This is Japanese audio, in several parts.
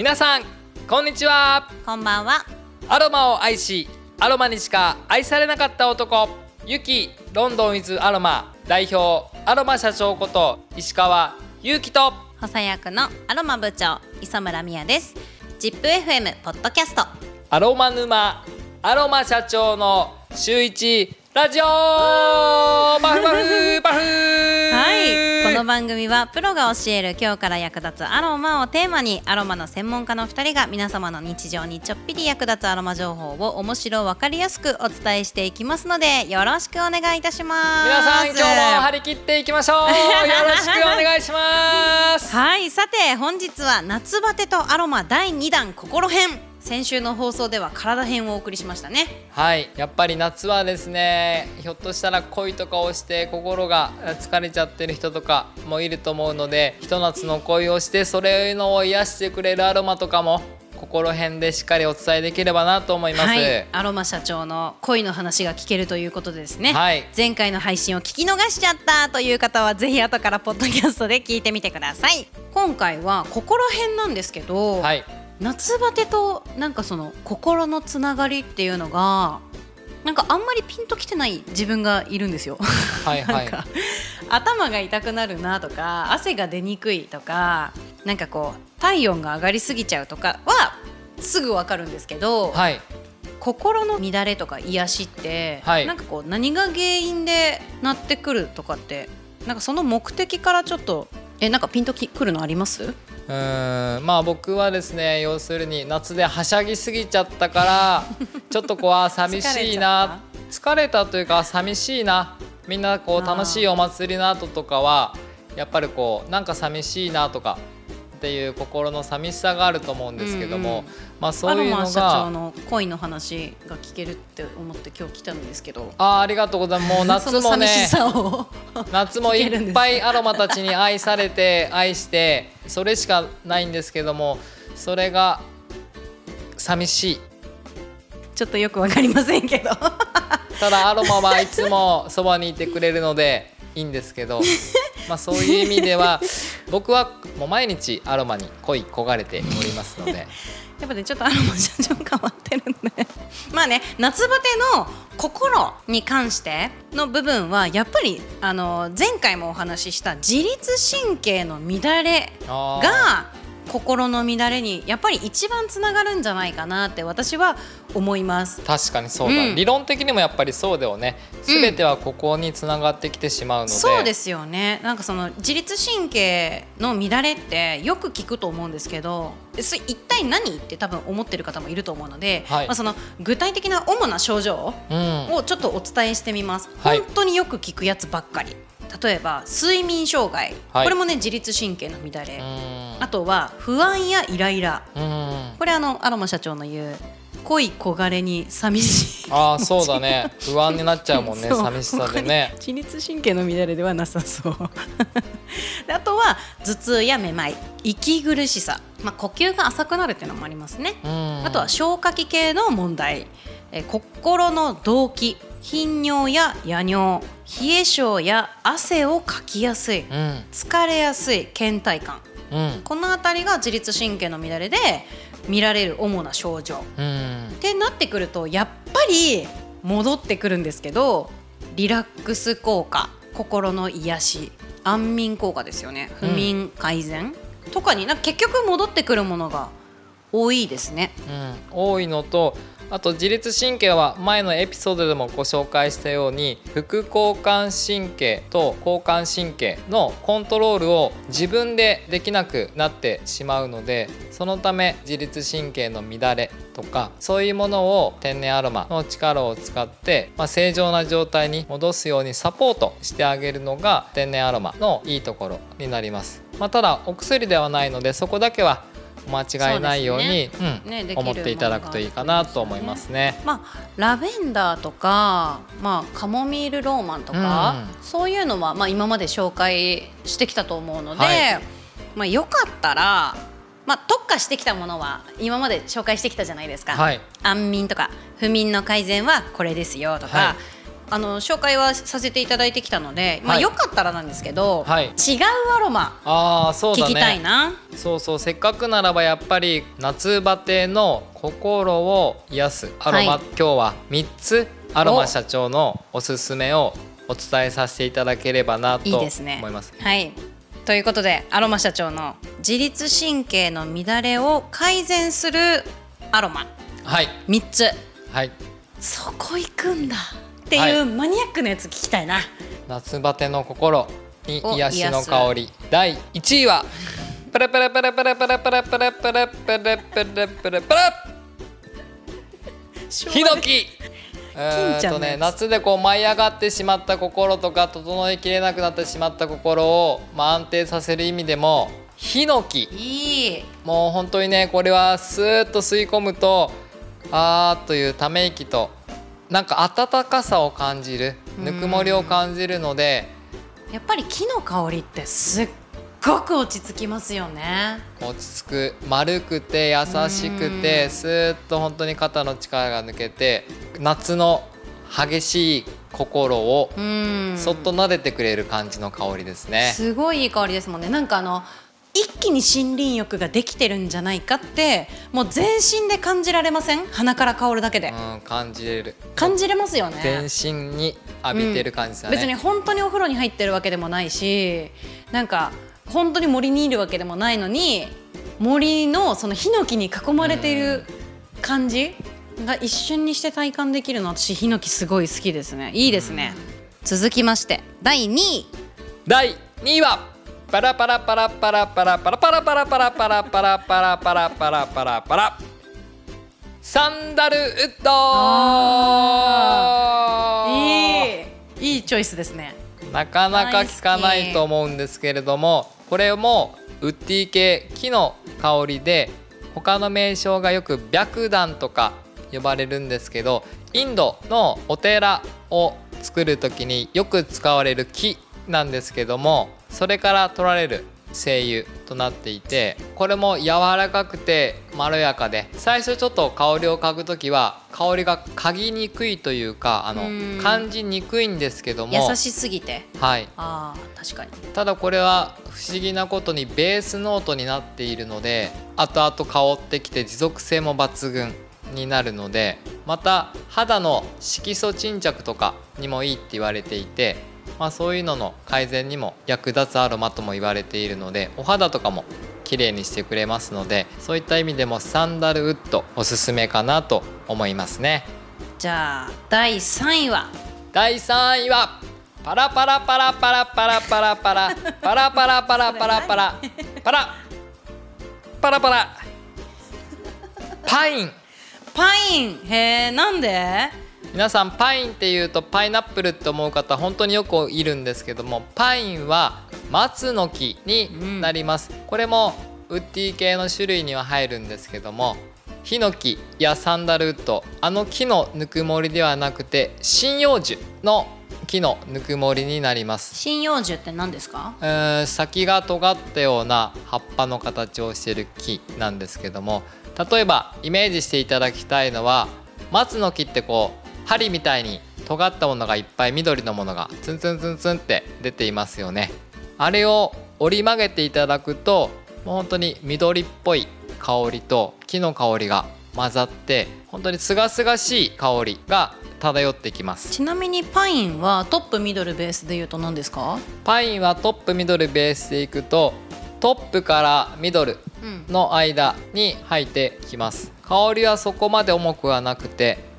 皆さんこんにちは。こんばんは。アロマを愛しアロマにしか愛されなかった男ゆきロンドンウィズアロマ代表アロマ社長こと石川祐希と。補佐役のアロマ部長磯村美也です。ZIPFM ポッドキャスト。アロマ沼アロマ社長の週一ラジオ!バフバフ バフ。はい。この番組はプロが教える今日から役立つアロマをテーマにアロマの専門家の2人が皆様の日常にちょっぴり役立つアロマ情報を面白わかりやすくお伝えしていきますのでよろしくお願いいたします。皆さん今日も張り切っていきましょう。よろしくお願いします。はい。さて本日は夏バテとアロマ第2弾心編先週の放送では体編をお送りしましたね。はいやっぱり夏はですねひょっとしたら恋とかをして心が疲れちゃってる人とかもいると思うのでひと夏の恋をしてそれのを癒してくれるアロマとかも心編でしっかりお伝えできればなと思います、はい、アロマ社長の恋の話が聞けるということでですね、はい、前回の配信を聞き逃しちゃったという方はぜひ後からポッドキャストで聞いてみてください。今回は心編なんですけど、はい夏バテとなんかその心のつながりっていうのがなんかあんまりピンときてない自分がいるんですよ。はいはい、頭が痛くなるなとか汗が出にくいとかなんかこう体温が上がりすぎちゃうとかはすぐわかるんですけど、はい、心の乱れとか癒しって、はい、なんかこう何が原因でなってくるとかってなんかその目的からちょっとえなんかピンときくるのあります？うんまあ僕はですね要するに夏ではしゃぎすぎちゃったから ちょっとこう寂しいな。疲れた？というか寂しいな。みんなこう楽しいお祭りの後とかはやっぱりこうなんか寂しいなとかっていう心の寂しさがあると思うんですけども、うんうん、まあそういうのが社長の恋の話が聞けるって思って今日来たんですけど。あありがとうございます。もう 夏もね 夏もいっぱいアロマたちに愛されて愛してそれしかないんですけどもそれが寂しい。ちょっとよくわかりませんけど。ただアロマはいつもそばにいてくれるのでいいんですけど。まあそういう意味では僕はもう毎日アロマに恋焦がれておりますので。やっぱねちょっとアロマ社長変わってるんで。まあね夏バテの心に関しての部分はやっぱりあの前回もお話しした自律神経の乱れが心の乱れにやっぱり一番つながるんじゃないかなって私は思います。確かにそうだ、うん、理論的にもやっぱりそうだよね。全てはここにつながってきてしまうので、うん、そうですよね。なんかその自律神経の乱れってよく聞くと思うんですけどそれ一体何って多分思ってる方もいると思うので、はい、まあ、その具体的な主な症状をちょっとお伝えしてみます、うん、本当によく聞くやつばっかり、例えば睡眠障害、はい、これもね自律神経の乱れ。あとは不安やイライラ。これあのアロマ社長の言う恋焦がれに寂しい。ああそうだね。不安になっちゃうもんね寂しさでね。自律神経の乱れではなさそう。あとは頭痛やめまい。息苦しさ、まあ、呼吸が浅くなるっていうのもありますね。あとは消化器系の問題。え心の動悸頻尿や夜尿冷え性や汗をかきやすい、うん、疲れやすい倦怠感、うん、この辺りが自律神経の乱れで見られる主な症状、うん、ってなってくるとやっぱり戻ってくるんですけどリラックス効果心の癒し安眠効果ですよね。不眠改善、とかにな結局戻ってくるものが多いですね、多いのとあと自律神経は前のエピソードでもご紹介したように副交感神経と交感神経のコントロールを自分でできなくなってしまうのでそのため自律神経の乱れとかそういうものを天然アロマの力を使って、まあ、正常な状態に戻すようにサポートしてあげるのが天然アロマのいいところになります。まあ、ただお薬ではないのでそこだけは間違いないように、思っていただくといいかなと思いますね。まあ、ラベンダーとか、まあ、カモミールローマンとか、うん、そういうのは、まあ、今まで紹介してきたと思うので、はい、まあ、よかったら、まあ、特化してきたものは今まで紹介してきたじゃないですか、はい、安眠とか不眠の改善はこれですよとか、はいあの紹介はさせていただいてきたので、まあ、はい。よかったらなんですけど、はい。違うアロマああそう聞きたいな、そうそうせっかくならばやっぱり夏バテの心を癒すアロマ、はい。今日は3つアロマ社長のおすすめをお伝えさせていただければなといいですね。思います。はい。ということでアロマ社長の自律神経の乱れを改善するアロマ。はい。3つ。はい。そこ行くんだってはいいうマニアックなやつ聞きたいな、夏バテの心にお癒しの香り。第1位はプラプラプラプラプラプラプラプラプラプラプラプラヒノキ。えー金ちゃんとね夏でこう舞い上がってしまった心とか整いきれなくなってしまった心を、まあ、安定させる意味でもヒノキ。いい。もう本当にねこれはスーッと吸い込むとあーっというため息となんか温かさを感じるぬくもりを感じるのでやっぱり木の香りってすっごく落ち着きますよね。落ち着く丸くて優しくてスーッと本当に肩の力が抜けて夏の激しい心をうん。そっと撫でてくれる感じの香りですね。すごいいい香りですもんね。なんかあの一気に森林浴ができてるんじゃないかってもう全身で感じられません？鼻から香るだけで、うん、感じれる。感じれますよね。全身に浴びてる感じですよね、別に本当にお風呂に入ってるわけでもないしなんか本当に森にいるわけでもないのに森のそのヒノキに囲まれている感じが一瞬にして体感できるの私ヒノキすごい好きですね。いいですね。続きまして第2位。第2位はパラパラパラパラパラパラパラパラパラパラパラパラパラパラパラパラサンダルウッド。いいいいチョイスですね。なかなか聞かないと思うんですけれどもこれもウッディ系木の香りで他の名称がよく白檀とか呼ばれるんですけどインドのお寺を作る時によく使われる木なんですけどもそれから取られる精油となっていてこれも柔らかくてまろやかで最初ちょっと香りを嗅ぐ時は香りが嗅ぎにくいというかあのうん。感じにくいんですけども優しすぎて。はい、あー確かに。ただこれは不思議なことにベースノートになっているので後々香ってきて持続性も抜群になるのでまた肌の色素沈着とかにもいいって言われていて、まあ、そういうのの改善にも役立つアロマとも言われているのでお肌とかも綺麗にしてくれますのでそういった意味でもサンダルウッドおすすめかなと思いますね。じゃあ第3位は？第3位はパラパラパラパラパラパラパラパラパラパラパラパラパラパラ。パラパイン。パイン。へえなんで？皆さんパインっていうとパイナップルって思う方本当によくいるんですけどもパインは松の木になります、これもウッディ系の種類には入るんですけどもヒノキやサンダルウッドあの木のぬくもりではなくて針葉樹の木のぬくもりになります。針葉樹って何ですか？えー先が尖ったような葉っぱの形をしている木なんですけども例えばイメージしていただきたいのは松の木ってこう針みたいに尖ったものがいっぱい緑のものがツンツンツンツンって出ていますよね。あれを折り曲げていただくともう本当に緑っぽい香りと木の香りが混ざって本当に清々しい香りが漂ってきます。ちなみにパインはトップミドルベースで言うと何ですか？パインはトップミドルベースでいくとトップからミドルうん。の間に入ってきます。香りはそこまで重くはなくて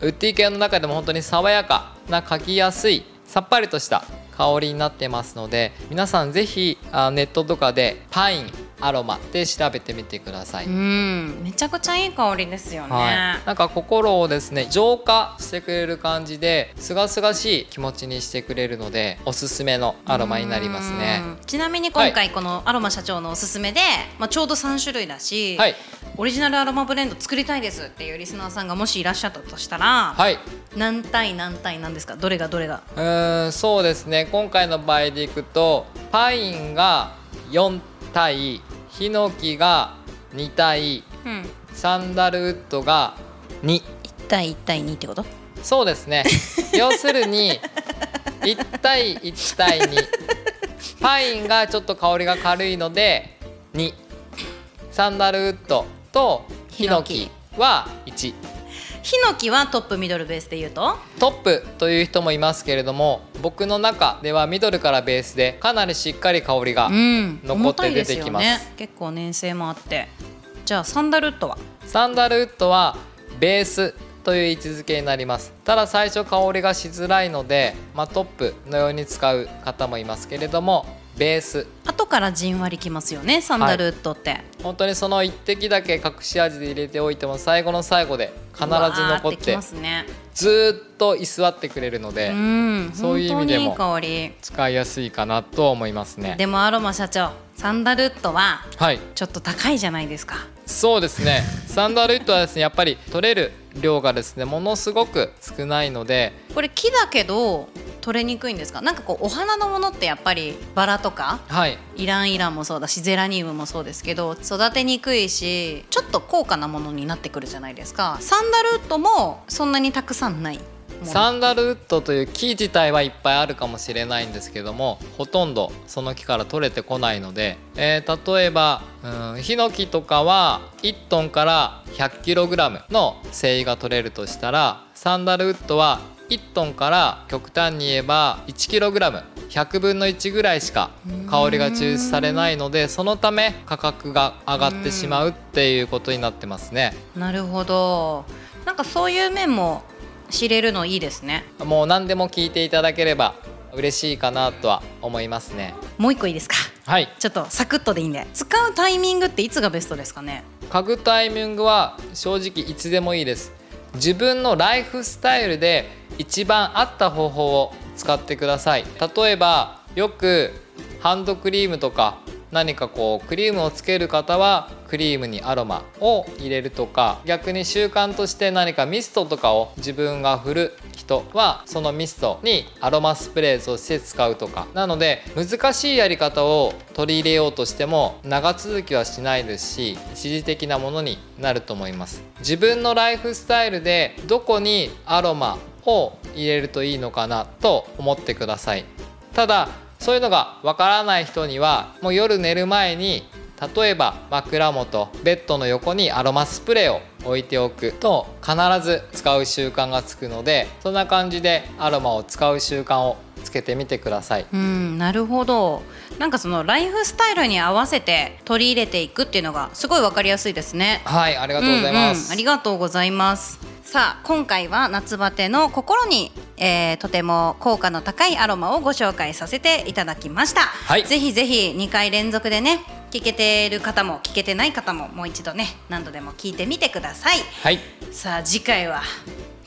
ウッディ系の中でも本当に爽やかな書きやすいさっぱりとした香りになってますので皆さん是非ネットとかでパインアロマで調べてみてください、うん。めちゃくちゃいい香りですよね、はい、なんか心をですね浄化してくれる感じで清々しい気持ちにしてくれるのでおすすめのアロマになりますね。うん。ちなみに今回このアロマ社長のおすすめで、まあ、ちょうど3種類だし、はい。オリジナルアロマブレンド作りたいですっていうリスナーさんがもしいらっしゃったとしたら、はい。何対何対なんですか？どれがどれが？うーんそうですね。今回の場合でいくとパインが4対ヒノキが2対うん。サンダルウッドが2 1対1対2ってこと？そうですね。要するに1対1対2パインがちょっと香りが軽いので2サンダルウッドとヒノキは1ヒノキはトップミドルベースで言うと？トップという人もいますけれども僕の中ではミドルからベースでかなりしっかり香りがうん残って出てきます,、重たいですよね、結構粘性もあって。じゃあサンダルウッドは？サンダルウッドはベースという位置づけになります。ただ最初香りがしづらいので、まあ、トップのように使う方もいますけれどもベース。後からじんわりきますよねサンダルウッドって、本当にその一滴だけ隠し味で入れておいても最後の最後で必ず残っうわーきてますねずーっと居座ってくれるのでうん。そういう意味でも使いやすいかなと思いますね。りでもアロマ社長サンダルウッドははい。ちょっと高いじゃないですか。そうですね。サンダルウッドはですねやっぱり取れる量がですねものすごく少ないので。これ木だけど取れにくいんですか？なんかこうお花のものってやっぱりバラとかはい。イランイランもそうだしゼラニウムもそうですけど育てにくいしちょっと高価なものになってくるじゃないですか。サンダルウッドもそんなにたくさんないサンダルウッドという木自体はいっぱいあるかもしれないんですけどもほとんどその木から取れてこないので、えー例えばうんヒノキとかは1トンから 100kg の繊維が取れるとしたらサンダルウッドは1トンから極端に言えば 1kg100 分の1ぐらいしか香りが抽出されないのでそのため価格が上がってしまうっていうことになってますね。なるほどなんかそういう面も知れるのいいですね。もう何でも聞いていただければ嬉しいかなとは思いますね。もう一個いいですか？はい。ちょっとサクッとでいいんで。使うタイミングっていつがベストですかね？嗅ぐタイミングは正直いつでもいいです。自分のライフスタイルで一番合った方法を使ってください。例えばよくハンドクリームとか何かこうクリームをつける方はクリームにアロマを入れるとか逆に習慣として何かミストとかを自分が振る人はそのミストにアロマスプレーとして使うとか。なので難しいやり方を取り入れようとしても長続きはしないですし一時的なものになると思います。自分のライフスタイルでどこにアロマを入れるといいのかなと思ってください。ただそういうのがわからない人にはもう夜寝る前に例えば枕元ベッドの横にアロマスプレーを置いておくと必ず使う習慣がつくのでそんな感じでアロマを使う習慣をつけてみてください。うんなるほど。なんかそのライフスタイルに合わせて取り入れていくっていうのがすごいわかりやすいですね。はいありがとうございます、んんありがとうございます。さあ今回は夏バテの心に、えーとても効果の高いアロマをご紹介させていただきました、はい。ぜひぜひ2回連続でね聞けてる方も聞けてない方ももう一度ね何度でも聞いてみてください。はい。さあ次回は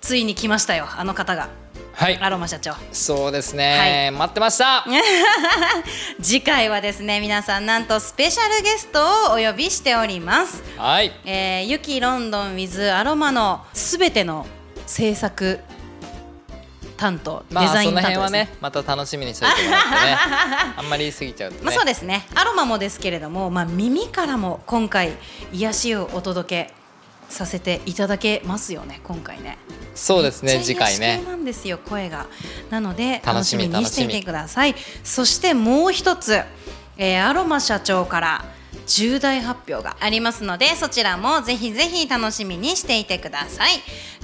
ついに来ましたよあの方が。はい。アロマ社長。そうですね、待ってました。次回はですね皆さんなんとスペシャルゲストをお呼びしております。はい。えー、ユキロンドン with アロマのすべての制作担当、まあデザイン担当ですね。ねまた楽しみにしておいてもらってね。あんまり言い過ぎちゃうとね、まあ、そうですね。アロマもですけれども、まあ、耳からも今回癒しをお届けさせていただけますよね今回ね。そうですね次回ね。なんですよ声が。なので楽しみにしていてください。そしてもう一つ、えーアロマ社長から重大発表がありますのでそちらもぜひぜひ楽しみにしていてください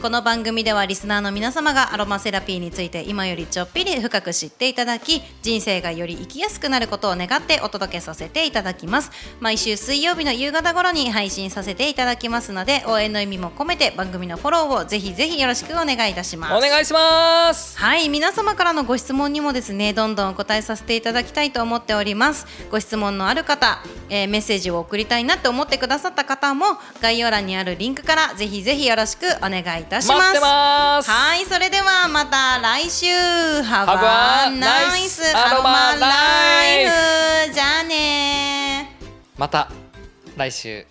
この番組ではリスナーの皆様がアロマセラピーについて今よりちょっぴり深く知っていただき人生がより生きやすくなることを願ってお届けさせていただきます。毎週水曜日の夕方頃に配信させていただきますので応援の意味も込めて番組のフォローをぜひぜひよろしくお願いいたします。お願いします。はい皆様からのご質問にもですねどんどんお答えさせていただきたいと思っております。ご質問のある方、えーメッセージを送りたいなって思ってくださった方も概要欄にあるリンクからぜひぜひよろしくお願いいたしますたします,ます。はいそれではまた来週。Have a nice aroma life じゃあねまた来週。